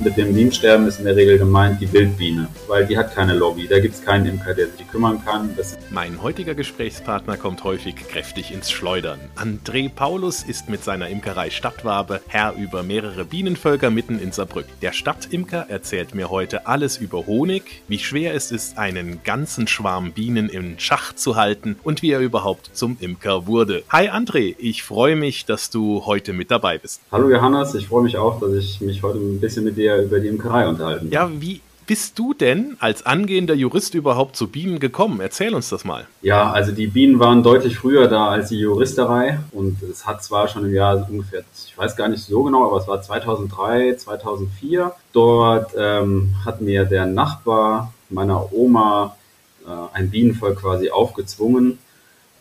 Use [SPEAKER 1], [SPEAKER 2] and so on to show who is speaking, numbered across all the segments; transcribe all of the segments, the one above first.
[SPEAKER 1] Mit dem Bienensterben ist in der Regel gemeint die Wildbiene, weil die hat keine Lobby. Da gibt es keinen Imker, der sich kümmern kann.
[SPEAKER 2] Mein heutiger Gesprächspartner kommt häufig kräftig ins Schleudern. André Paulus ist mit seiner Imkerei Stadtwabe Herr über mehrere Bienenvölker mitten in Saarbrücken. Der Stadtimker erzählt mir heute alles über Honig, wie schwer es ist, einen ganzen Schwarm Bienen im Schach zu halten und wie er überhaupt zum Imker wurde. Hi André, ich freue mich, dass du heute mit dabei bist.
[SPEAKER 1] Hallo Johannes, ich freue mich auch, dass ich mich heute ein bisschen mit dir wir über die Imkerei unterhalten.
[SPEAKER 2] Ja, wie bist du denn als angehender Jurist überhaupt zu Bienen gekommen? Erzähl uns das mal.
[SPEAKER 1] Ja, also die Bienen waren deutlich früher da als die Juristerei und es hat zwar schon im Jahr ungefähr, ich weiß gar nicht so genau, aber es war 2003, 2004. Dort ähm, hat mir der Nachbar meiner Oma äh, ein Bienenvolk quasi aufgezwungen.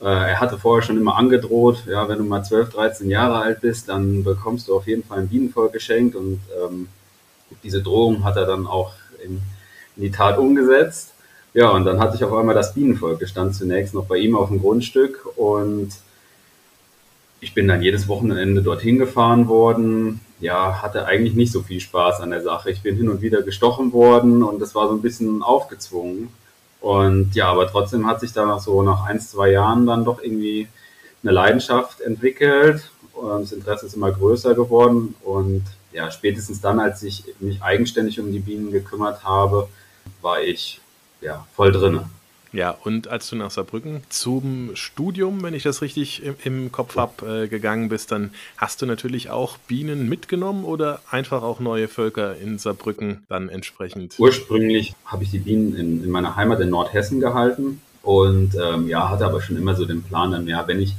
[SPEAKER 1] Äh, er hatte vorher schon immer angedroht, ja, wenn du mal 12, 13 Jahre alt bist, dann bekommst du auf jeden Fall ein Bienenvolk geschenkt und ähm, diese Drohung hat er dann auch in, in, die Tat umgesetzt. Ja, und dann hatte ich auf einmal das Bienenvolk. Ich stand zunächst noch bei ihm auf dem Grundstück und ich bin dann jedes Wochenende dorthin gefahren worden. Ja, hatte eigentlich nicht so viel Spaß an der Sache. Ich bin hin und wieder gestochen worden und das war so ein bisschen aufgezwungen. Und ja, aber trotzdem hat sich da so nach ein, zwei Jahren dann doch irgendwie eine Leidenschaft entwickelt. Und das Interesse ist immer größer geworden und ja, spätestens dann, als ich mich eigenständig um die Bienen gekümmert habe, war ich ja voll drinne.
[SPEAKER 2] Ja, und als du nach Saarbrücken zum Studium, wenn ich das richtig im, im Kopf habe, äh, gegangen bist, dann hast du natürlich auch Bienen mitgenommen oder einfach auch neue Völker in Saarbrücken dann entsprechend?
[SPEAKER 1] Ursprünglich habe ich die Bienen in, in meiner Heimat in Nordhessen gehalten und ähm, ja, hatte aber schon immer so den Plan, dann, ja, wenn ich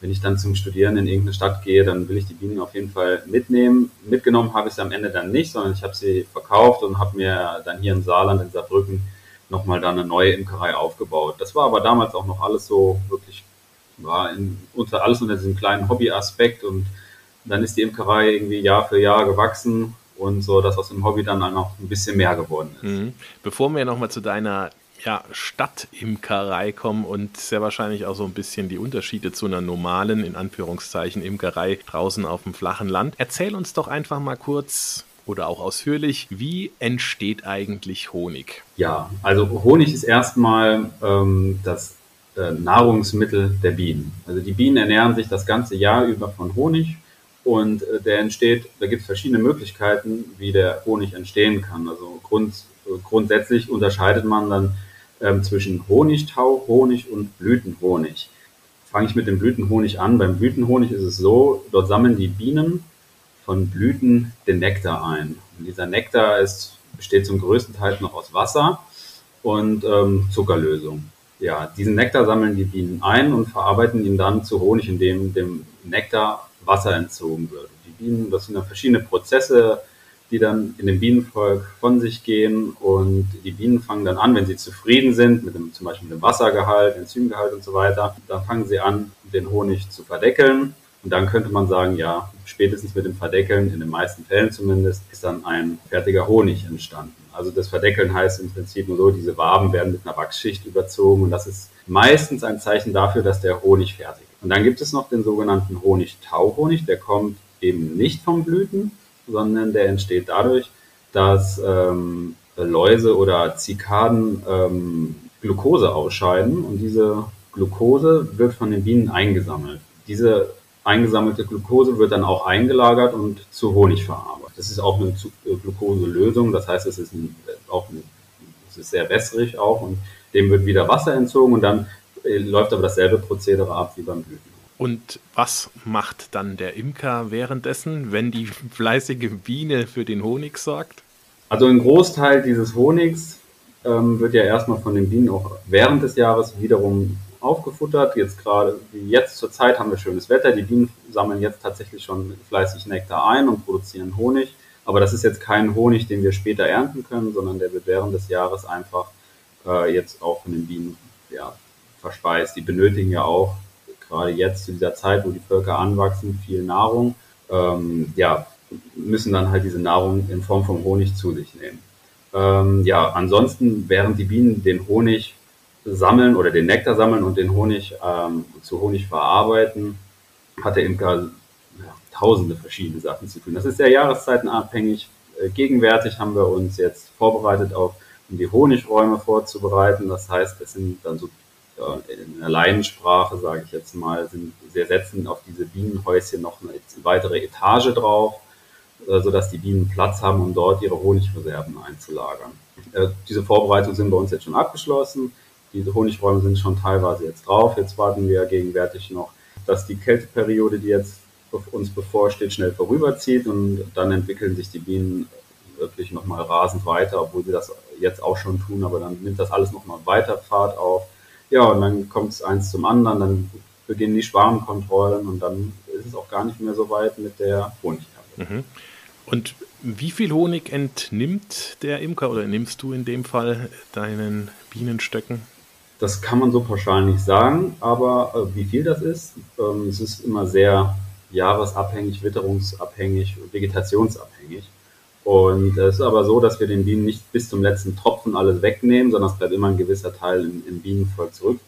[SPEAKER 1] wenn ich dann zum Studieren in irgendeine Stadt gehe, dann will ich die Bienen auf jeden Fall mitnehmen. Mitgenommen habe ich sie am Ende dann nicht, sondern ich habe sie verkauft und habe mir dann hier im Saarland, in Saarbrücken, nochmal dann eine neue Imkerei aufgebaut. Das war aber damals auch noch alles so wirklich, war in, unter, alles unter diesem kleinen Hobbyaspekt und dann ist die Imkerei irgendwie Jahr für Jahr gewachsen und so, dass aus dem Hobby dann auch noch ein bisschen mehr geworden ist. Mhm.
[SPEAKER 2] Bevor wir nochmal zu deiner ja, Stadtimkerei kommen und sehr wahrscheinlich auch so ein bisschen die Unterschiede zu einer normalen, in Anführungszeichen, Imkerei draußen auf dem flachen Land. Erzähl uns doch einfach mal kurz oder auch ausführlich, wie entsteht eigentlich Honig?
[SPEAKER 1] Ja, also Honig ist erstmal ähm, das äh, Nahrungsmittel der Bienen. Also die Bienen ernähren sich das ganze Jahr über von Honig und äh, der entsteht, da gibt es verschiedene Möglichkeiten, wie der Honig entstehen kann. Also grund, grundsätzlich unterscheidet man dann ähm, zwischen Honigtau, Honig und Blütenhonig. Fange ich mit dem Blütenhonig an. Beim Blütenhonig ist es so, dort sammeln die Bienen von Blüten den Nektar ein. Und dieser Nektar ist, besteht zum größten Teil noch aus Wasser und ähm, Zuckerlösung. Ja, diesen Nektar sammeln die Bienen ein und verarbeiten ihn dann zu Honig, indem dem Nektar Wasser entzogen wird. Die Bienen, das sind dann verschiedene Prozesse, die dann in dem Bienenvolk von sich gehen und die Bienen fangen dann an, wenn sie zufrieden sind, mit dem, zum Beispiel mit dem Wassergehalt, Enzymgehalt und so weiter, dann fangen sie an, den Honig zu verdeckeln. Und dann könnte man sagen, ja, spätestens mit dem Verdeckeln, in den meisten Fällen zumindest, ist dann ein fertiger Honig entstanden. Also das Verdeckeln heißt im Prinzip nur so, diese Waben werden mit einer Wachsschicht überzogen und das ist meistens ein Zeichen dafür, dass der Honig fertig ist. Und dann gibt es noch den sogenannten Honigtauhonig, der kommt eben nicht vom Blüten, sondern der entsteht dadurch, dass ähm, Läuse oder Zikaden ähm, Glucose ausscheiden und diese Glucose wird von den Bienen eingesammelt. Diese eingesammelte Glucose wird dann auch eingelagert und zu Honig verarbeitet. Das ist auch eine äh, Glucoselösung, das heißt, es ist ein, auch ein, es ist sehr wässrig auch und dem wird wieder Wasser entzogen und dann äh, läuft aber dasselbe Prozedere ab wie beim Blüten.
[SPEAKER 2] Und was macht dann der Imker währenddessen, wenn die fleißige Biene für den Honig sorgt?
[SPEAKER 1] Also ein Großteil dieses Honigs ähm, wird ja erstmal von den Bienen auch während des Jahres wiederum aufgefuttert. Jetzt gerade, wie jetzt zur Zeit haben wir schönes Wetter. Die Bienen sammeln jetzt tatsächlich schon fleißig Nektar ein und produzieren Honig. Aber das ist jetzt kein Honig, den wir später ernten können, sondern der wird während des Jahres einfach äh, jetzt auch von den Bienen ja, verspeist. Die benötigen ja auch gerade jetzt zu dieser Zeit, wo die Völker anwachsen, viel Nahrung, ähm, ja, müssen dann halt diese Nahrung in Form von Honig zu sich nehmen. Ähm, ja, ansonsten, während die Bienen den Honig sammeln oder den Nektar sammeln und den Honig ähm, zu Honig verarbeiten, hat der Imker ja, tausende verschiedene Sachen zu tun. Das ist sehr jahreszeitenabhängig. Äh, gegenwärtig haben wir uns jetzt vorbereitet auf, um die Honigräume vorzubereiten. Das heißt, es sind dann so in der Laiensprache, sage ich jetzt mal, sind, wir setzen auf diese Bienenhäuschen noch eine weitere Etage drauf, äh, sodass die Bienen Platz haben, um dort ihre Honigreserven einzulagern. Äh, diese Vorbereitungen sind bei uns jetzt schon abgeschlossen. Diese Honigräume sind schon teilweise jetzt drauf. Jetzt warten wir gegenwärtig noch, dass die Kälteperiode, die jetzt uns bevorsteht, schnell vorüberzieht und dann entwickeln sich die Bienen wirklich nochmal rasend weiter, obwohl sie das jetzt auch schon tun, aber dann nimmt das alles nochmal weiter Fahrt auf. Ja, und dann kommt es eins zum anderen, dann beginnen die Schwarmkontrollen und dann ist es auch gar nicht mehr so weit mit der Honigernte.
[SPEAKER 2] Mhm. Und wie viel Honig entnimmt der Imker oder nimmst du in dem Fall deinen Bienenstöcken?
[SPEAKER 1] Das kann man so pauschal nicht sagen, aber äh, wie viel das ist, ähm, es ist immer sehr jahresabhängig, witterungsabhängig, vegetationsabhängig. Und es ist aber so, dass wir den Bienen nicht bis zum letzten Tropfen alles wegnehmen, sondern es bleibt immer ein gewisser Teil im, im Bienenvolk zurück.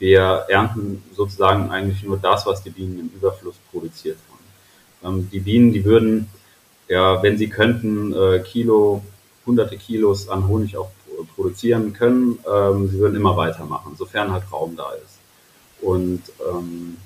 [SPEAKER 1] Wir ernten sozusagen eigentlich nur das, was die Bienen im Überfluss produziert haben. Ähm, die Bienen, die würden, ja, wenn sie könnten, äh, Kilo, hunderte Kilos an Honig auch produzieren können, ähm, sie würden immer weitermachen, sofern halt Raum da ist. Und ähm,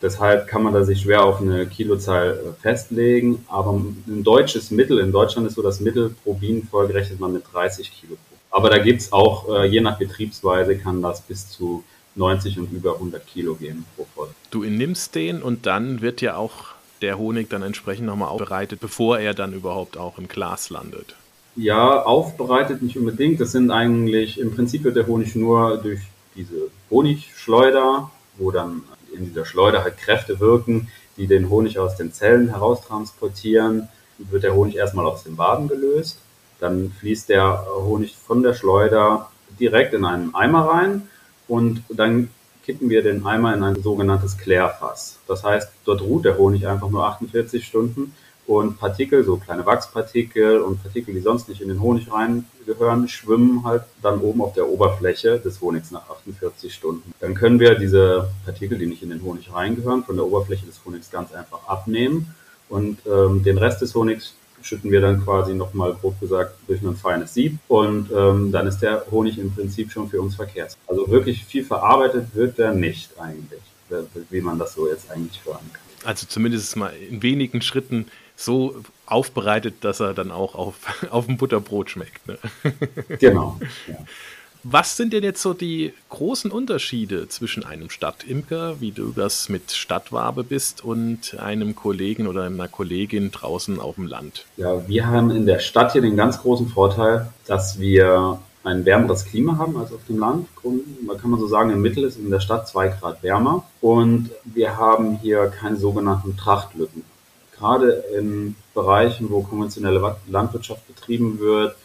[SPEAKER 1] Deshalb kann man da sich schwer auf eine Kilozahl äh, festlegen. Aber ein deutsches Mittel, in Deutschland ist so das Mittel pro Bienenvolk rechnet man mit 30 Kilo. Aber da gibt's auch, äh, je nach Betriebsweise, kann das bis zu 90 und über 100 Kilo gehen pro Volk.
[SPEAKER 2] Du nimmst den und dann wird ja auch der Honig dann entsprechend nochmal aufbereitet, bevor er dann überhaupt auch im Glas landet.
[SPEAKER 1] Ja, aufbereitet nicht unbedingt. Das sind eigentlich, im Prinzip wird der Honig nur durch diese Honigschleuder, wo dann in dieser Schleuder halt Kräfte wirken, die den Honig aus den Zellen heraustransportieren, wird der Honig erstmal aus dem Waden gelöst. Dann fließt der Honig von der Schleuder direkt in einen Eimer rein und dann kippen wir den Eimer in ein sogenanntes Klärfass. Das heißt, dort ruht der Honig einfach nur 48 Stunden und Partikel, so kleine Wachspartikel und Partikel, die sonst nicht in den Honig reingehören, schwimmen halt dann oben auf der Oberfläche des Honigs nach 48 Stunden. Dann können wir diese Partikel, die nicht in den Honig reingehören, von der Oberfläche des Honigs ganz einfach abnehmen und ähm, den Rest des Honigs schütten wir dann quasi nochmal grob gesagt durch ein feines Sieb und ähm, dann ist der Honig im Prinzip schon für uns verkehrt. Also wirklich viel verarbeitet wird der nicht eigentlich, wie man das so jetzt eigentlich hören kann.
[SPEAKER 2] Also zumindest mal in wenigen Schritten so aufbereitet, dass er dann auch auf, auf dem Butterbrot schmeckt. Ne?
[SPEAKER 1] Genau. Ja.
[SPEAKER 2] Was sind denn jetzt so die großen Unterschiede zwischen einem Stadtimker, wie du das mit Stadtwabe bist, und einem Kollegen oder einer Kollegin draußen auf dem Land?
[SPEAKER 1] Ja, wir haben in der Stadt hier den ganz großen Vorteil, dass wir ein wärmeres Klima haben als auf dem Land. Da kann man so sagen, im Mittel ist in der Stadt zwei Grad wärmer und wir haben hier keine sogenannten Trachtlücken gerade in Bereichen, wo konventionelle Landwirtschaft betrieben wird,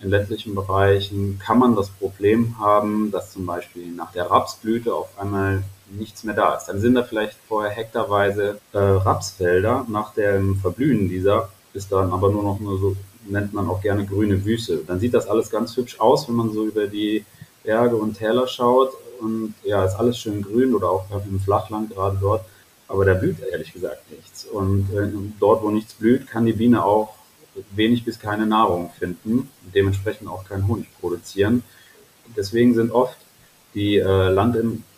[SPEAKER 1] in ländlichen Bereichen, kann man das Problem haben, dass zum Beispiel nach der Rapsblüte auf einmal nichts mehr da ist. Dann sind da vielleicht vorher hektarweise äh, Rapsfelder. Nach dem Verblühen dieser ist dann aber nur noch nur so, nennt man auch gerne grüne Wüste. Dann sieht das alles ganz hübsch aus, wenn man so über die Berge und Täler schaut. Und ja, ist alles schön grün oder auch im Flachland gerade dort. Aber da blüht ehrlich gesagt nichts. Und äh, dort, wo nichts blüht, kann die Biene auch wenig bis keine Nahrung finden, dementsprechend auch keinen Honig produzieren. Deswegen sind oft die äh, Land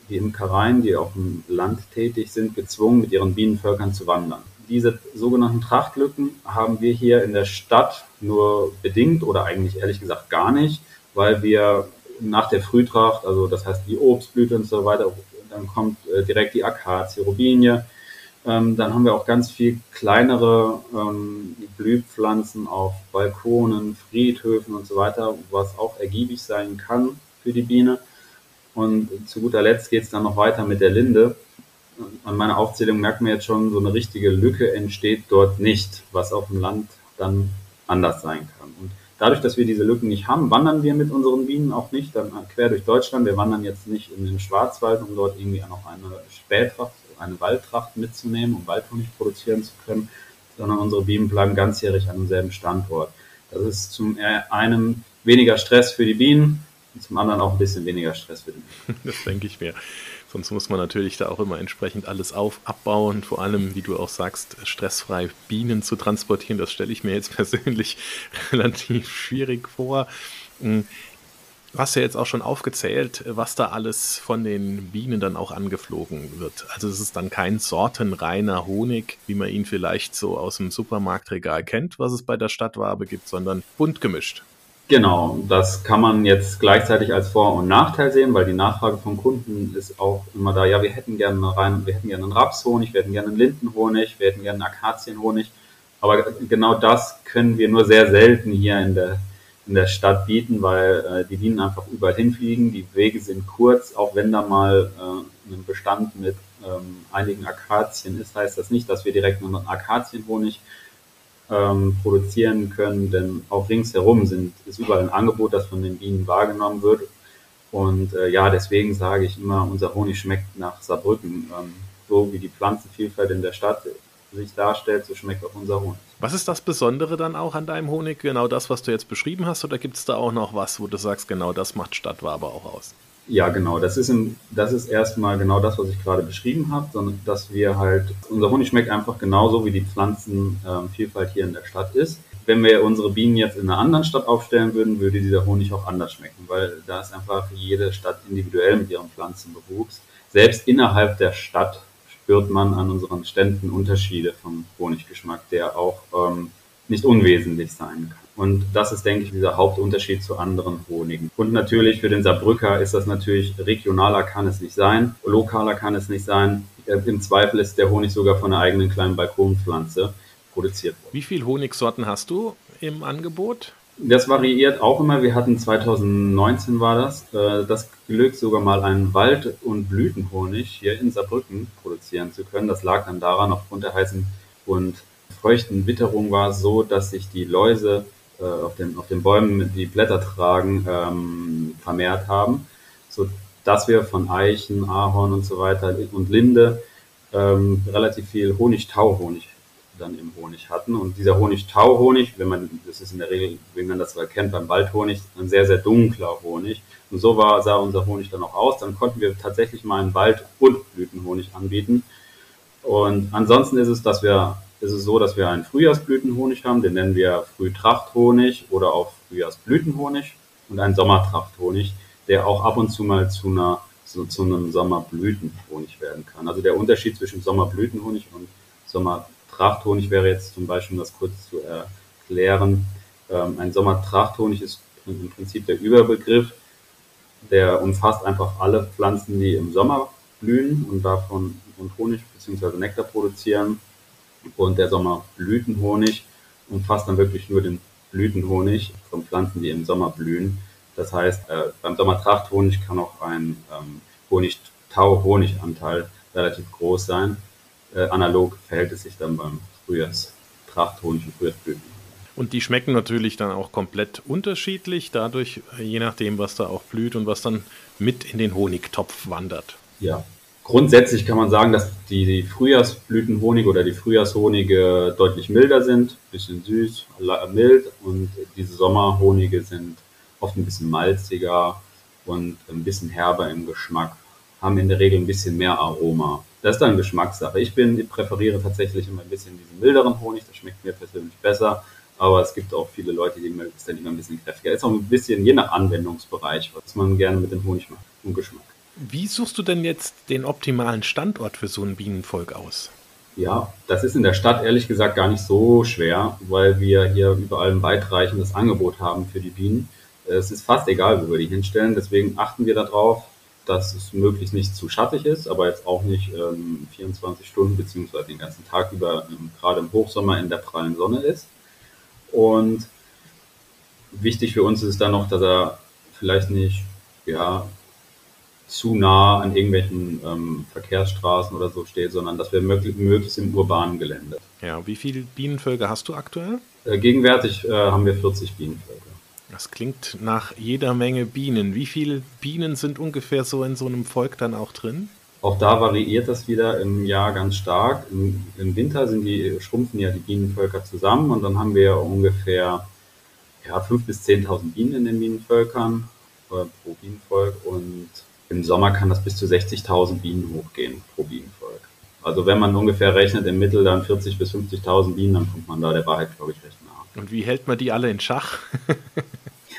[SPEAKER 1] die Imkereien, die auf dem Land tätig sind, gezwungen, mit ihren Bienenvölkern zu wandern. Diese sogenannten Trachtlücken haben wir hier in der Stadt nur bedingt oder eigentlich ehrlich gesagt gar nicht, weil wir nach der Frühtracht, also das heißt die Obstblüte und so weiter, dann kommt äh, direkt die Akazie, Robinie. Ähm, dann haben wir auch ganz viel kleinere ähm, Blühpflanzen auf Balkonen, Friedhöfen und so weiter, was auch ergiebig sein kann für die Biene. Und zu guter Letzt geht es dann noch weiter mit der Linde. An meiner Aufzählung merkt man jetzt schon, so eine richtige Lücke entsteht dort nicht, was auf dem Land dann anders sein kann. Und Dadurch, dass wir diese Lücken nicht haben, wandern wir mit unseren Bienen auch nicht dann quer durch Deutschland. Wir wandern jetzt nicht in den Schwarzwald, um dort irgendwie noch eine Spätracht, eine Waldtracht mitzunehmen, um Waldhonig produzieren zu können, sondern unsere Bienen bleiben ganzjährig an demselben Standort. Das ist zum einen weniger Stress für die Bienen, zum anderen auch ein bisschen weniger Stress für den.
[SPEAKER 2] Das denke ich mir. Sonst muss man natürlich da auch immer entsprechend alles auf, abbauen. Vor allem, wie du auch sagst, stressfrei Bienen zu transportieren, das stelle ich mir jetzt persönlich relativ schwierig vor. Hm, du hast ja jetzt auch schon aufgezählt, was da alles von den Bienen dann auch angeflogen wird. Also es ist dann kein sortenreiner Honig, wie man ihn vielleicht so aus dem Supermarktregal kennt, was es bei der Stadtwabe gibt, sondern bunt gemischt.
[SPEAKER 1] Genau, das kann man jetzt gleichzeitig als Vor- und Nachteil sehen, weil die Nachfrage von Kunden ist auch immer da, ja, wir hätten gerne rein, wir hätten gerne einen Rapshonig, wir hätten gerne einen Lindenhonig, wir hätten gerne einen Akazienhonig. Aber genau das können wir nur sehr selten hier in der, in der Stadt bieten, weil äh, die Bienen einfach überall hinfliegen. Die Wege sind kurz, auch wenn da mal äh, ein Bestand mit ähm, einigen Akazien ist, heißt das nicht, dass wir direkt einen Akazienhonig ähm, produzieren können, denn auch ringsherum sind, ist überall ein Angebot, das von den Bienen wahrgenommen wird. Und äh, ja, deswegen sage ich immer, unser Honig schmeckt nach Saarbrücken. Ähm, so wie die Pflanzenvielfalt in der Stadt sich darstellt, so schmeckt auch unser Honig.
[SPEAKER 2] Was ist das Besondere dann auch an deinem Honig? Genau das, was du jetzt beschrieben hast, oder gibt es da auch noch was, wo du sagst, genau das macht Stadtwabe auch aus?
[SPEAKER 1] Ja, genau. Das ist, im, das ist erstmal genau das, was ich gerade beschrieben habe, sondern dass wir halt, unser Honig schmeckt einfach genauso, wie die Pflanzenvielfalt ähm, hier in der Stadt ist. Wenn wir unsere Bienen jetzt in einer anderen Stadt aufstellen würden, würde dieser Honig auch anders schmecken, weil da ist einfach jede Stadt individuell mit ihrem Pflanzenbewuchs. Selbst innerhalb der Stadt spürt man an unseren Ständen Unterschiede vom Honiggeschmack, der auch ähm, nicht unwesentlich sein kann. Und das ist, denke ich, dieser Hauptunterschied zu anderen Honigen. Und natürlich für den Saarbrücker ist das natürlich regionaler kann es nicht sein, lokaler kann es nicht sein. Äh, Im Zweifel ist der Honig sogar von einer eigenen kleinen Balkonpflanze produziert worden.
[SPEAKER 2] Wie viele Honigsorten hast du im Angebot?
[SPEAKER 1] Das variiert auch immer. Wir hatten 2019 war das, äh, das Glück, sogar mal einen Wald- und Blütenhonig hier in Saarbrücken produzieren zu können. Das lag dann daran, aufgrund der heißen und feuchten Witterung war es so, dass sich die Läuse äh, auf, den, auf den Bäumen, die Blätter tragen, ähm, vermehrt haben, so dass wir von Eichen, Ahorn und so weiter und Linde ähm, relativ viel Honigtauhonig dann im Honig hatten. Und dieser Honigtauhonig, wenn man, das ist in der Regel, wie man das erkennt beim Waldhonig, ein sehr, sehr dunkler Honig. Und so war, sah unser Honig dann auch aus. Dann konnten wir tatsächlich mal einen Wald- und Blütenhonig anbieten. Und ansonsten ist es, dass wir ist es so, dass wir einen Frühjahrsblütenhonig haben, den nennen wir Frühtrachthonig oder auch Frühjahrsblütenhonig und einen Sommertrachthonig, der auch ab und zu mal zu einer zu, zu einem Sommerblütenhonig werden kann. Also der Unterschied zwischen Sommerblütenhonig und Sommertrachthonig wäre jetzt zum Beispiel, um das kurz zu erklären, ähm, ein Sommertrachthonig ist im Prinzip der Überbegriff, der umfasst einfach alle Pflanzen, die im Sommer blühen und davon und Honig bzw. Nektar produzieren und der Sommerblütenhonig umfasst dann wirklich nur den Blütenhonig von Pflanzen, die im Sommer blühen. Das heißt, äh, beim Sommertrachthonig kann auch ein ähm, Honigtau-Honiganteil relativ groß sein. Äh, analog verhält es sich dann beim Frühjahrstrachthonig und Frühjahrsblüten.
[SPEAKER 2] Und die schmecken natürlich dann auch komplett unterschiedlich, dadurch, je nachdem, was da auch blüht und was dann mit in den Honigtopf wandert.
[SPEAKER 1] Ja, Grundsätzlich kann man sagen, dass die Frühjahrsblütenhonige oder die Frühjahrshonige deutlich milder sind, bisschen süß, mild und diese Sommerhonige sind oft ein bisschen malziger und ein bisschen herber im Geschmack, haben in der Regel ein bisschen mehr Aroma. Das ist dann Geschmackssache. Ich bin, ich präferiere tatsächlich immer ein bisschen diesen milderen Honig, das schmeckt mir persönlich besser, aber es gibt auch viele Leute, die mögen es dann immer ein bisschen kräftiger. Ist auch ein bisschen je nach Anwendungsbereich, was man gerne mit dem Honig macht und Geschmack.
[SPEAKER 2] Wie suchst du denn jetzt den optimalen Standort für so ein Bienenvolk aus?
[SPEAKER 1] Ja, das ist in der Stadt ehrlich gesagt gar nicht so schwer, weil wir hier überall ein weitreichendes Angebot haben für die Bienen. Es ist fast egal, wo wir die hinstellen. Deswegen achten wir darauf, dass es möglichst nicht zu schattig ist, aber jetzt auch nicht ähm, 24 Stunden beziehungsweise den ganzen Tag über, ähm, gerade im Hochsommer in der prallen Sonne ist. Und wichtig für uns ist dann noch, dass er vielleicht nicht ja, zu nah an irgendwelchen ähm, Verkehrsstraßen oder so steht, sondern dass wir möglich, möglichst im urbanen Gelände.
[SPEAKER 2] Ja, wie viele Bienenvölker hast du aktuell?
[SPEAKER 1] Äh, gegenwärtig äh, haben wir 40 Bienenvölker.
[SPEAKER 2] Das klingt nach jeder Menge Bienen. Wie viele Bienen sind ungefähr so in so einem Volk dann auch drin?
[SPEAKER 1] Auch da variiert das wieder im Jahr ganz stark. Im, Im, Winter sind die, schrumpfen ja die Bienenvölker zusammen und dann haben wir ungefähr ja, 5.000 bis 10.000 Bienen in den Bienenvölkern. äh, pro Bienenvolk und im Sommer kann das bis zu 60.000 Bienen hochgehen pro Bienenvolk. Also wenn man ungefähr rechnet, im Mittel dann 40.000 bis 50.000 Bienen, dann kommt man da der Wahrheit, glaube ich, recht nah.
[SPEAKER 2] Und wie hält man die alle in Schach?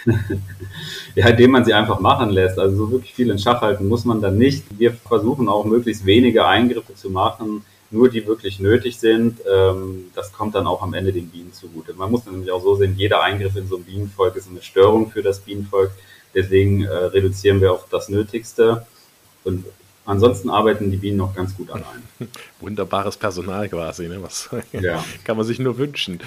[SPEAKER 1] ja, indem man sie einfach machen lässt. Also so wirklich viel in Schach halten muss man dann nicht. Wir versuchen auch möglichst wenige Eingriffe zu machen, nur die wirklich nötig sind. Ähm, das kommt dann auch am Ende den Bienen zugute. Man muss dann nämlich auch so sehen, jeder Eingriff in so einem Bienenvolk ist eine Störung für das Bienenvolk. Deswegen äh, reduzieren wir auf das Nötigste. Und ansonsten arbeiten die Bienen noch ganz gut allein.
[SPEAKER 2] Wunderbares Personal quasi, ne? Was ja. kann man sich nur wünschen.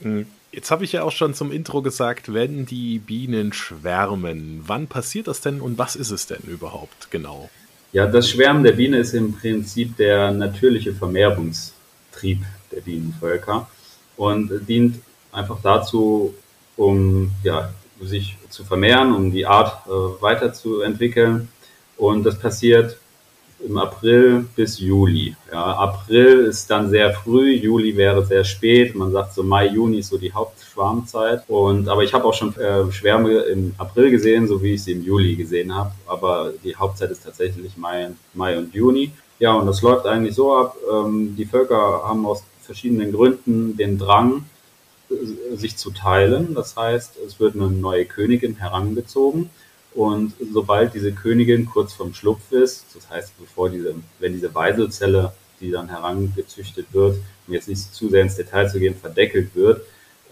[SPEAKER 2] Hm, jetzt habe ich ja auch schon zum Intro gesagt, wenn die Bienen schwärmen, wann passiert das denn und was ist es denn überhaupt genau?
[SPEAKER 1] Ja, das Schwärmen der Biene ist im Prinzip der natürliche Vermehrungstrieb der Bienenvölker und dient einfach dazu, um ja, sich zu vermehren, um die Art äh, weiterzuentwickeln. Und das passiert im April bis Juli. Ja, April ist dann sehr früh, Juli wäre sehr spät. Man sagt so Mai, Juni ist so die Hauptschwarmzeit. Und aber ich habe auch schon äh, Schwärme im April gesehen, so wie ich sie im Juli gesehen habe. Aber die Hauptzeit ist tatsächlich Mai, Mai und Juni. Ja, und das läuft eigentlich so ab. Ähm, die Völker haben aus verschiedenen Gründen den Drang, sich zu teilen. Das heißt, es wird eine neue Königin herangezogen und sobald diese Königin kurz vorm Schlupf ist, das heißt, bevor diese, wenn diese Weiselzelle, die dann herangezüchtet wird, um jetzt nicht zu sehr ins Detail zu gehen, verdeckelt wird,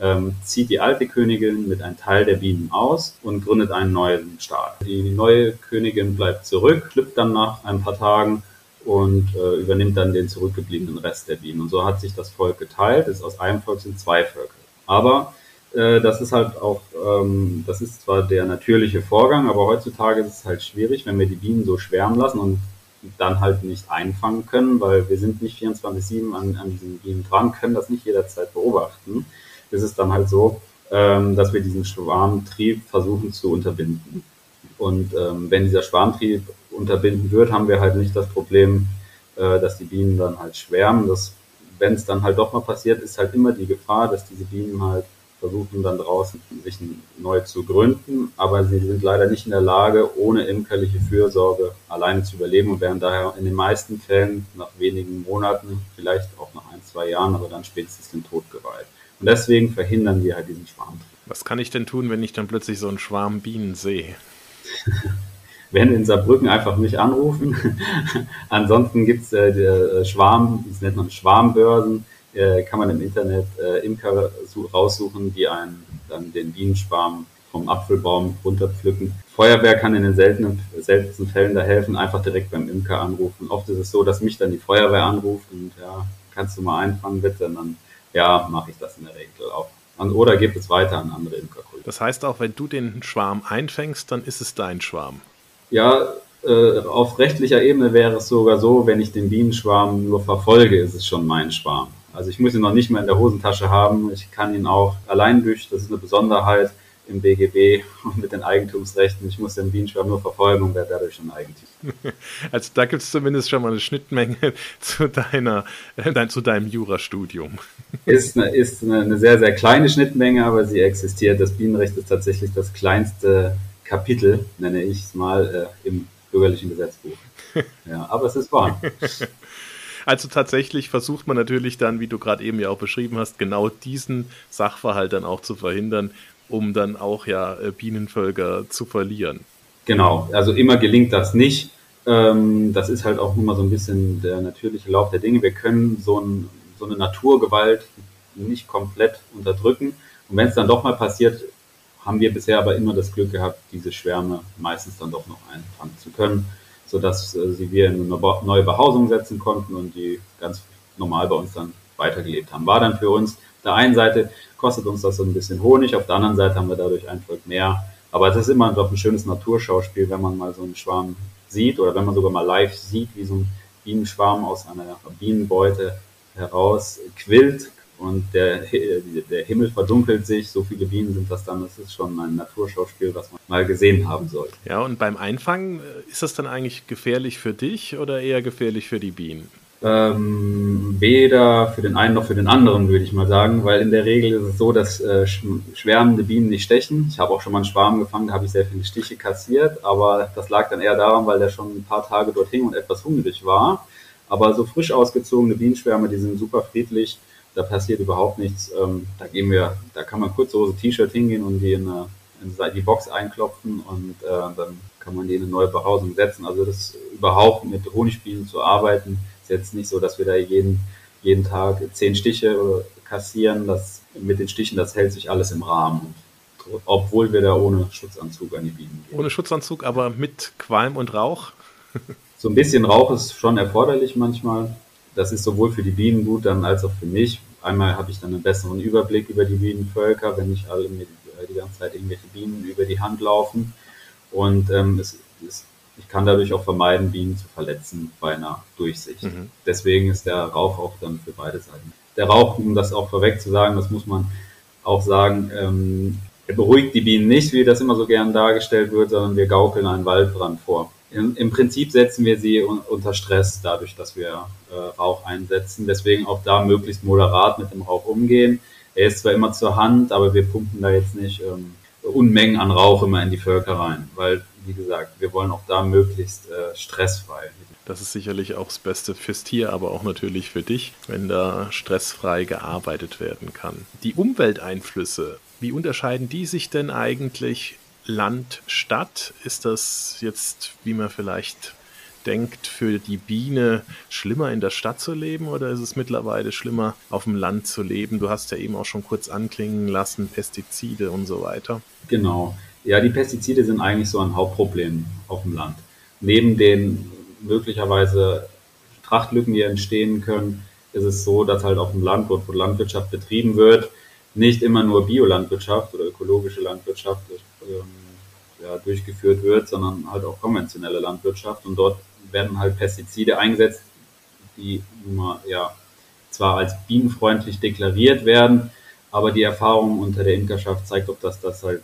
[SPEAKER 1] ähm, zieht die alte Königin mit einem Teil der Bienen aus und gründet einen neuen Staat. Die neue Königin bleibt zurück, schlüpft dann nach ein paar Tagen und äh, übernimmt dann den zurückgebliebenen Rest der Bienen. Und so hat sich das Volk geteilt. Es aus einem Volk sind zwei Völker. Aber äh, das ist halt auch, ähm, das ist zwar der natürliche Vorgang, aber heutzutage ist es halt schwierig, wenn wir die Bienen so schwärmen lassen und dann halt nicht einfangen können, weil wir sind nicht 24-7 an, an diesen Bienen dran, können das nicht jederzeit beobachten. Es ist dann halt so, ähm, dass wir diesen Schwarmtrieb versuchen zu unterbinden. Und ähm, wenn dieser Schwarmtrieb unterbinden wird, haben wir halt nicht das Problem, äh, dass die Bienen dann halt schwärmen. Wenn es dann halt doch mal passiert, ist halt immer die Gefahr, dass diese Bienen halt versuchen dann draußen sich neu zu gründen, aber sie sind leider nicht in der Lage, ohne imkerliche Fürsorge alleine zu überleben und werden daher in den meisten Fällen nach wenigen Monaten, vielleicht auch nach ein, zwei Jahren, aber dann spätestens den Tod geweiht. Und deswegen verhindern wir halt diesen Schwarm.
[SPEAKER 2] Was kann ich denn tun, wenn ich dann plötzlich so einen Schwarm Bienen sehe?
[SPEAKER 1] werden in Saarbrücken einfach nicht anrufen. Ansonsten gibt es äh, Schwarm, das nennt man Schwarmbörsen äh, kann man im Internet äh, Imker raussuchen, die einen dann den Bienenschwarm vom Apfelbaum runterpflücken. Feuerwehr kann in den seltenen, seltensten Fällen da helfen, einfach direkt beim Imker anrufen. Oft ist es so, dass mich dann die Feuerwehr anruft und ja, kannst du mal einfangen bitte? Und dann, ja, mache ich das in der Regel auch. Oder gibt es weiter an andere Imkerkollegen.
[SPEAKER 2] Das heißt auch, wenn du den Schwarm einfängst, dann ist es dein Schwarm.
[SPEAKER 1] Ja, äh, auf rechtlicher Ebene wäre es sogar so, wenn ich den Bienenschwarm nur verfolge, ist es schon mein Schwarm. Also ich muss ihn noch nicht mal in der Hosentasche haben. Ich kann ihn auch allein durch, das ist eine Besonderheit im BGB und mit den Eigentumsrechten. Ich muss den Bienenschwarm nur verfolgen und werde dadurch schon Eigentümer.
[SPEAKER 2] Also da gibt es zumindest schon mal eine Schnittmenge zu, deiner, äh, zu deinem Jurastudium.
[SPEAKER 1] Ist, eine, ist eine, eine sehr, sehr kleine Schnittmenge, aber sie existiert. Das Bienenrecht ist tatsächlich das kleinste Kapitel, nenne ich es mal, äh, im bürgerlichen Gesetzbuch. Ja, aber es ist wahr.
[SPEAKER 2] Also tatsächlich versucht man natürlich dann, wie du gerade eben ja auch beschrieben hast, genau diesen Sachverhalt dann auch zu verhindern, um dann auch ja äh, Bienenvölker zu verlieren.
[SPEAKER 1] Genau, also immer gelingt das nicht. Ähm, das ist halt auch nur mal so ein bisschen der natürliche Lauf der Dinge. Wir können so, ein, so eine Naturgewalt nicht komplett unterdrücken. Und wenn es dann doch mal passiert, haben wir bisher aber immer das Glück gehabt, diese Schwärme meistens dann doch noch einfangen zu können sodass äh, sie wir in eine neue Behausung setzen konnten und die ganz normal bei uns dann weitergelebt haben. War dann für uns, auf der einen Seite kostet uns das so ein bisschen Honig, auf der anderen Seite haben wir dadurch einfach mehr. Aber es ist immer doch ein schönes Naturschauspiel, wenn man mal so einen Schwarm sieht oder wenn man sogar mal live sieht, wie so ein Bienenschwarm aus einer Bienenbeute heraus quillt, und der, der Himmel verdunkelt sich, so viele Bienen sind das dann, das ist schon ein Naturschauspiel, was man mal gesehen haben sollte.
[SPEAKER 2] Ja, und beim Einfangen, äh, ist das dann eigentlich gefährlich für dich oder eher gefährlich für die Bienen?
[SPEAKER 1] Ähm, weder für den einen noch für den anderen, würde ich mal sagen, weil in der Regel ist es so, dass äh, schwärmende Bienen nicht stechen. Ich habe auch schon mal einen Schwarm gefangen, da habe ich sehr viele Stiche kassiert, aber das lag dann eher daran, weil der schon ein paar Tage dort hing und etwas hungrig war. Aber so frisch ausgezogene Bienenschwärme, die sind super friedlich, da passiert überhaupt nichts. Ähm, da gehen wir, da kann man kurz so T-Shirt hingehen und die in, eine, in die Box einklopfen und äh, dann kann man die in eine neue Behausung setzen. Also das überhaupt mit Honigbienen zu arbeiten, ist jetzt nicht so, dass wir da jeden, jeden Tag zehn Stiche kassieren. Das, mit den Stichen, das hält sich alles im Rahmen. Obwohl wir da ohne Schutzanzug an die Bienen
[SPEAKER 2] gehen. Ohne Schutzanzug, aber mit Qualm und Rauch?
[SPEAKER 1] so ein bisschen Rauch ist schon erforderlich manchmal. Das ist sowohl für die Bienen gut dann als auch für mich. Einmal habe ich dann einen besseren Überblick über die Bienenvölker, wenn nicht alle mir die ganze Zeit irgendwelche Bienen über die Hand laufen. Und ähm, es, es ich kann dadurch auch vermeiden, Bienen zu verletzen bei einer Durchsicht. Mhm. Deswegen ist der Rauch auch dann für beide Seiten. Der Rauch, um das auch vorweg zu sagen, das muss man auch sagen, ähm, er beruhigt die Bienen nicht, wie das immer so gern dargestellt wird, sondern wir gaukeln einen Waldbrand vor. Im, im Prinzip setzen wir sie un, unter Stress dadurch, dass wir äh, Rauch einsetzen. Deswegen auch da möglichst moderat mit dem Rauch umgehen. Er ist zwar immer zur Hand, aber wir pumpen da jetzt nicht ähm, Unmengen an Rauch immer in die Völker rein, weil wie gesagt, wir wollen auch da möglichst äh, stressfrei.
[SPEAKER 2] Das ist sicherlich auch das Beste fürs Tier, aber auch natürlich für dich, wenn da stressfrei gearbeitet werden kann. Die Umwelteinflüsse, wie unterscheiden die sich denn eigentlich Land, Stadt? Ist das jetzt, wie man vielleicht denkt, für die Biene schlimmer in der Stadt zu leben oder ist es mittlerweile schlimmer auf dem Land zu leben? Du hast ja eben auch schon kurz anklingen lassen, Pestizide und so weiter.
[SPEAKER 1] Genau. Ja, die Pestizide sind eigentlich so ein Hauptproblem auf dem Land. Neben den möglicherweise Trachtlücken, die entstehen können, ist es so, dass halt auf dem Land, wo Landwirtschaft betrieben wird, nicht immer nur Biolandwirtschaft oder ökologische Landwirtschaft ähm, ja, durchgeführt wird, sondern halt auch konventionelle Landwirtschaft. Und dort werden halt Pestizide eingesetzt, die nun ja, zwar als bienenfreundlich deklariert werden, aber die Erfahrung unter der Imkerschaft zeigt, ob das das halt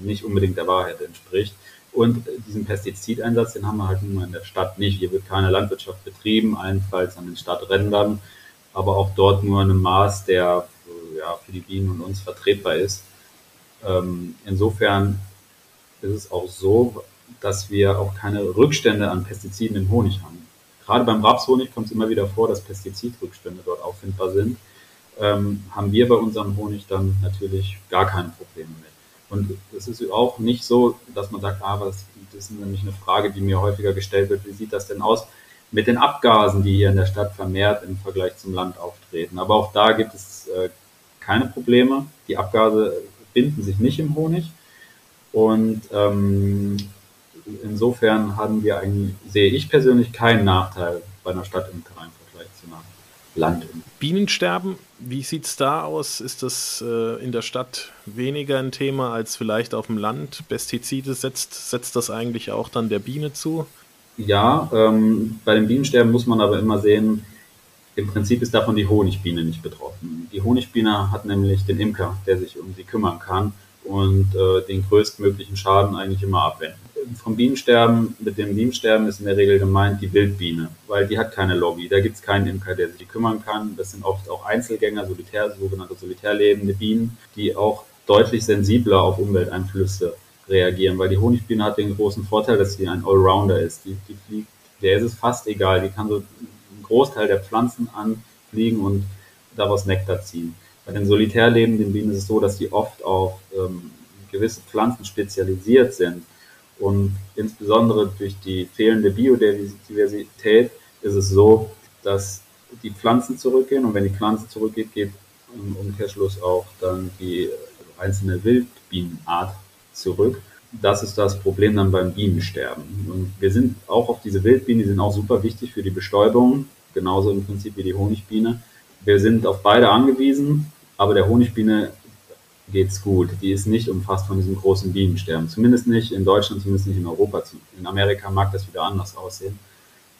[SPEAKER 1] nicht unbedingt der Wahrheit entspricht. Und diesen Pestizideinsatz, den haben wir halt nun mal in der Stadt nicht. Hier wird keine Landwirtschaft betrieben, allenfalls an den Stadträndern, aber auch dort nur in einem Maß, der ja, für die Bienen und uns vertretbar ist. Ähm, insofern ist es auch so, dass wir auch keine Rückstände an Pestiziden im Honig haben. Gerade beim Rapshonig kommt es immer wieder vor, dass Pestizidrückstände dort auffindbar sind. Ähm, haben wir bei unserem Honig dann natürlich gar keine Probleme mit. Und es ist auch nicht so, dass man sagt, ah, das, das ist nämlich eine Frage, die mir häufiger gestellt wird, wie sieht das denn aus mit den Abgasen, die hier in der Stadt vermehrt im Vergleich zum Land auftreten. Aber auch da gibt es äh, keine Probleme. Die Abgase binden sich nicht im Honig. Und ähm, insofern haben wir eigentlich, sehe ich persönlich keinen Nachteil bei einer Stadtimkerei im Vergleich zu einer Landimkerei.
[SPEAKER 2] Bienensterben wie sieht es da aus? Ist das äh, in der Stadt weniger ein Thema als vielleicht auf dem Land? Pestizide setzt, setzt das eigentlich auch dann der Biene zu?
[SPEAKER 1] Ja, ähm, bei den Bienensterben muss man aber immer sehen, im Prinzip ist davon die Honigbiene nicht betroffen. Die Honigbiene hat nämlich den Imker, der sich um sie kümmern kann und äh, den größtmöglichen Schaden eigentlich immer abwenden vom Bienensterben, mit dem Bienensterben ist in der Regel gemeint die Wildbiene, weil die hat keine Lobby. Da gibt es keinen Imker, der sich kümmern kann. Das sind oft auch Einzelgänger, solitär, sogenannte solitär lebende Bienen, die auch deutlich sensibler auf Umwelteinflüsse reagieren, weil die Honigbiene hat den großen Vorteil, dass sie ein Allrounder ist. Die, die fliegt, der ist es fast egal. Die kann so Großteil der Pflanzen anfliegen und daraus Nektar ziehen. Bei den solitär lebenden Bienen ist es so, dass die oft auf ähm, gewisse Pflanzen spezialisiert sind und insbesondere durch die fehlende Biodiversität ist es so, dass die Pflanzen zurückgehen und wenn die Pflanze zurückgeht, geht im Umkehrschluss auch dann die einzelne Wildbienenart zurück. Das ist das Problem dann beim Bienensterben. Und wir sind auch auf diese Wildbienen, die sind auch super wichtig für die Bestäubung, genauso im Prinzip wie die Honigbiene. Wir sind auf beide angewiesen, aber der Honigbiene geht's gut. Die ist nicht umfasst von diesem großen Bienensterben. Zumindest nicht in Deutschland, zumindest nicht in Europa. In Amerika mag das wieder anders aussehen.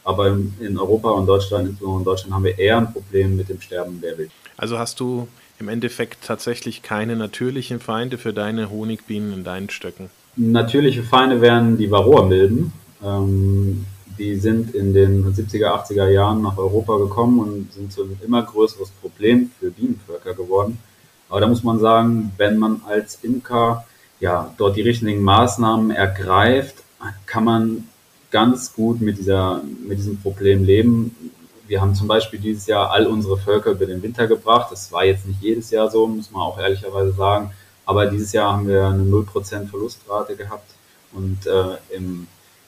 [SPEAKER 1] Aber in Europa und Deutschland, insbesondere in Deutschland, haben wir eher ein Problem mit dem Sterben der Wild.
[SPEAKER 2] Also hast du im Endeffekt tatsächlich keine natürlichen Feinde für deine Honigbienen in deinen Stöcken?
[SPEAKER 1] Natürliche Feinde wären die Varroamilben. Ähm, die sind in den 70er, 80er Jahren nach Europa gekommen und sind so ein immer größeres Problem für Bienenvölker geworden. Aber da muss man sagen, wenn man als Imker ja dort die richtigen Maßnahmen ergreift, kann man ganz gut mit dieser, mit diesem Problem leben. Wir haben zum Beispiel dieses Jahr all unsere Völker über den Winter gebracht. Das war jetzt nicht jedes Jahr so, muss man auch ehrlicherweise sagen. Aber dieses Jahr haben wir eine 0% Verlustrate gehabt. Und äh, im,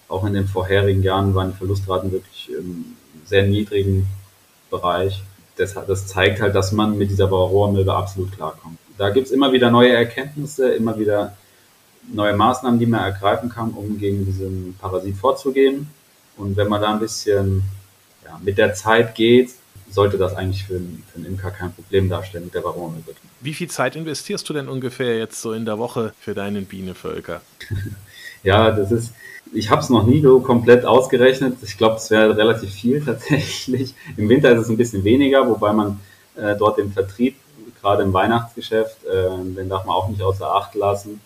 [SPEAKER 1] auch in den vorherigen Jahren waren die Verlustraten wirklich im sehr niedrigen Bereich. Das, das zeigt halt, dass man mit dieser Varroa-Milbe absolut klarkommt. Da gibt es immer wieder neue Erkenntnisse, immer wieder neue Maßnahmen, die man ergreifen kann, um gegen diesen Parasit vorzugehen. Und wenn man da ein bisschen ja, mit der Zeit geht, sollte das eigentlich für, für einen Imker kein Problem darstellen mit der Varroamilbe.
[SPEAKER 2] Wie viel Zeit investierst du denn ungefähr jetzt so in der Woche für deinen Bienenvölker?
[SPEAKER 1] ja, das ist, ich habe es noch nie so komplett ausgerechnet. Ich glaube, es wäre relativ viel tatsächlich. Im Winter ist es ein bisschen weniger, wobei man äh, dort den Vertrieb, gerade im Weihnachtsgeschäft, äh, den darf man auch nicht außer Acht lassen.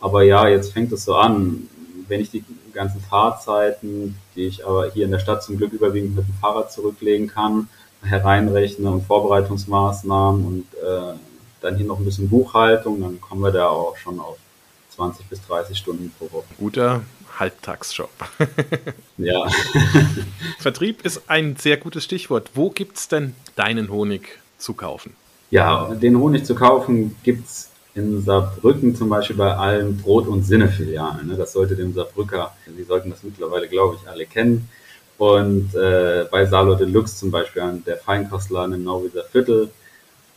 [SPEAKER 1] Aber ja, jetzt fängt es so an. Wenn ich die ganzen Fahrzeiten, die ich aber hier in der Stadt zum Glück überwiegend mit dem Fahrrad zurücklegen kann, hereinrechne und Vorbereitungsmaßnahmen und äh, dann hier noch ein bisschen Buchhaltung, dann kommen wir da auch schon auf 20 bis 30 Stunden pro Woche.
[SPEAKER 2] Guter Halbtagsjob.
[SPEAKER 1] ja.
[SPEAKER 2] Vertrieb ist ein sehr gutes Stichwort. Wo gibt es denn deinen Honig zu kaufen?
[SPEAKER 1] Ja, den Honig zu kaufen gibt es in Saarbrücken zum Beispiel bei allen Brot- und Sinne-Filialen. Ne? Das sollte dem Saarbrücker, Sie sollten das mittlerweile, glaube ich, alle kennen. Und äh, bei Salo Deluxe zum Beispiel an der Feinkostladen im Nauwieser Viertel.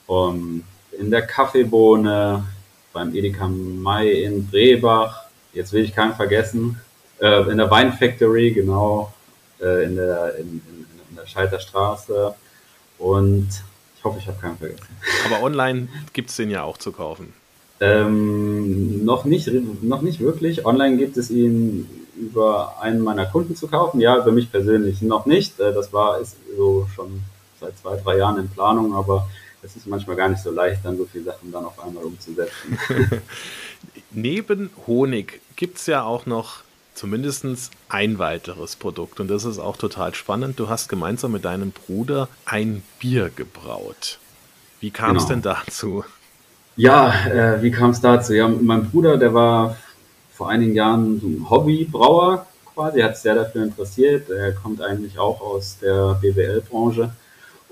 [SPEAKER 1] Um, in der Kaffeebohne, beim Edeka Mai in Brebach. Jetzt will ich keinen vergessen. Äh, in der Wine Factory, genau, äh, in, der, in, in, in der Schalter Straße. Und ich hoffe, ich habe keinen vergessen.
[SPEAKER 2] Aber online gibt es den ja auch zu kaufen.
[SPEAKER 1] Ähm, noch, nicht, noch nicht wirklich. Online gibt es ihn über einen meiner Kunden zu kaufen. Ja, über mich persönlich noch nicht. Äh, das war ist so schon seit zwei, drei Jahren in Planung, aber es ist manchmal gar nicht so leicht, dann so viele Sachen dann auf einmal umzusetzen.
[SPEAKER 2] Neben Honig gibt es ja auch noch zumindest ein weiteres Produkt und das ist auch total spannend. Du hast gemeinsam mit deinem Bruder ein Bier gebraut. Wie kam es genau. denn dazu?
[SPEAKER 1] Ja, äh, wie kam es dazu? Ja, mein Bruder, der war vor einigen Jahren so ein Hobbybrauer quasi, hat sich sehr dafür interessiert. Er kommt eigentlich auch aus der BWL-Branche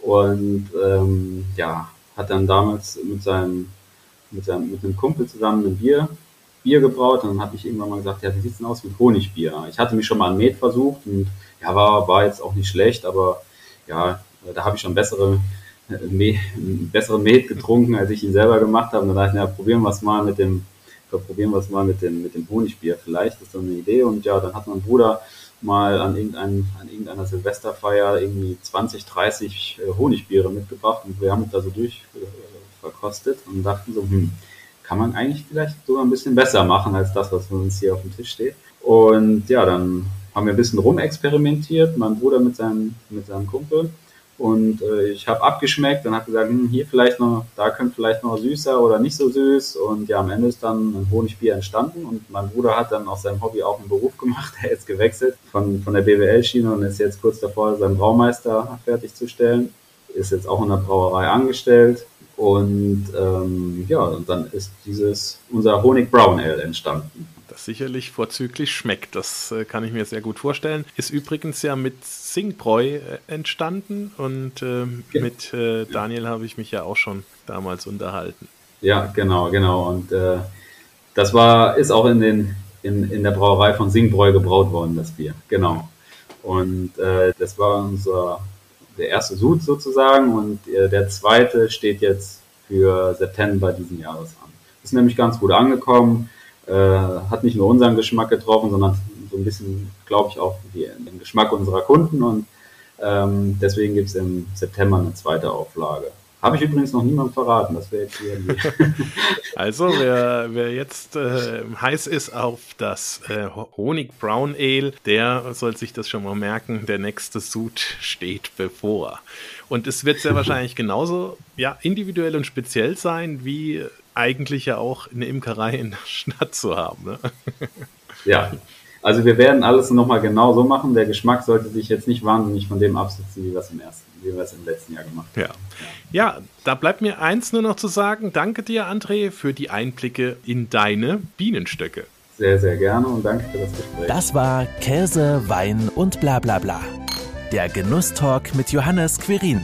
[SPEAKER 1] und ähm, ja, hat dann damals mit seinem, mit seinem mit einem Kumpel zusammen ein Bier, Bier gebraut. Und dann habe ich irgendwann mal gesagt, ja, wie sieht's denn aus mit Honigbier? Ich hatte mich schon mal an Met versucht und ja, war, war jetzt auch nicht schlecht, aber ja, da habe ich schon bessere Me besseren Met getrunken, als ich ihn selber gemacht habe. Und dann dachte ich, na, probieren wir es mal mit dem, probieren wir es mal mit dem, mit dem Honigbier. Vielleicht ist das eine Idee. Und ja, dann hat mein Bruder mal an, irgendein, an irgendeiner Silvesterfeier irgendwie 20, 30 äh, Honigbiere mitgebracht und wir haben es da so durch äh, verkostet und dachten so, hm, kann man eigentlich vielleicht sogar ein bisschen besser machen als das, was uns hier auf dem Tisch steht. Und ja, dann haben wir ein bisschen rumexperimentiert, mein Bruder mit seinem, mit seinem Kumpel. Und äh, ich habe abgeschmeckt und habe gesagt, hm, hier vielleicht noch, da könnte vielleicht noch süßer oder nicht so süß. Und ja, am Ende ist dann ein Honigbier entstanden und mein Bruder hat dann aus seinem Hobby auch einen Beruf gemacht. Er ist gewechselt von, von der BWL-Schiene und ist jetzt kurz davor, seinen Braumeister fertigzustellen. Ist jetzt auch in der Brauerei angestellt. Und ähm, ja, und dann ist dieses unser Honig Brown Ale entstanden
[SPEAKER 2] das sicherlich vorzüglich schmeckt. Das äh, kann ich mir sehr gut vorstellen. Ist übrigens ja mit Singbräu äh, entstanden und äh, ja. mit äh, Daniel habe ich mich ja auch schon damals unterhalten.
[SPEAKER 1] Ja, genau, genau. Und äh, das war, ist auch in, den, in, in der Brauerei von Singbräu gebraut worden, das Bier. Genau. Und äh, das war unser der erste Sud sozusagen und der zweite steht jetzt für September diesen Jahres an. Ist nämlich ganz gut angekommen äh, hat nicht nur unseren Geschmack getroffen, sondern so ein bisschen, glaube ich, auch die, den Geschmack unserer Kunden und ähm, deswegen gibt es im September eine zweite Auflage. Habe ich übrigens noch niemandem verraten, das wäre jetzt hier.
[SPEAKER 2] also, wer, wer jetzt äh, heiß ist auf das äh, Honig Brown Ale, der soll sich das schon mal merken. Der nächste Sud steht bevor. Und es wird sehr wahrscheinlich genauso ja, individuell und speziell sein, wie eigentlich ja auch eine Imkerei in der Stadt zu haben. Ne?
[SPEAKER 1] Ja, Also wir werden alles nochmal genau so machen. Der Geschmack sollte sich jetzt nicht wahnsinnig von dem absetzen, wie wir es im ersten, wie wir es im letzten Jahr gemacht haben.
[SPEAKER 2] Ja. ja, da bleibt mir eins nur noch zu sagen. Danke dir, André, für die Einblicke in deine Bienenstöcke.
[SPEAKER 1] Sehr, sehr gerne und danke für das Gespräch.
[SPEAKER 3] Das war Käse, Wein und bla bla bla. Der Genusstalk mit Johannes Quirin.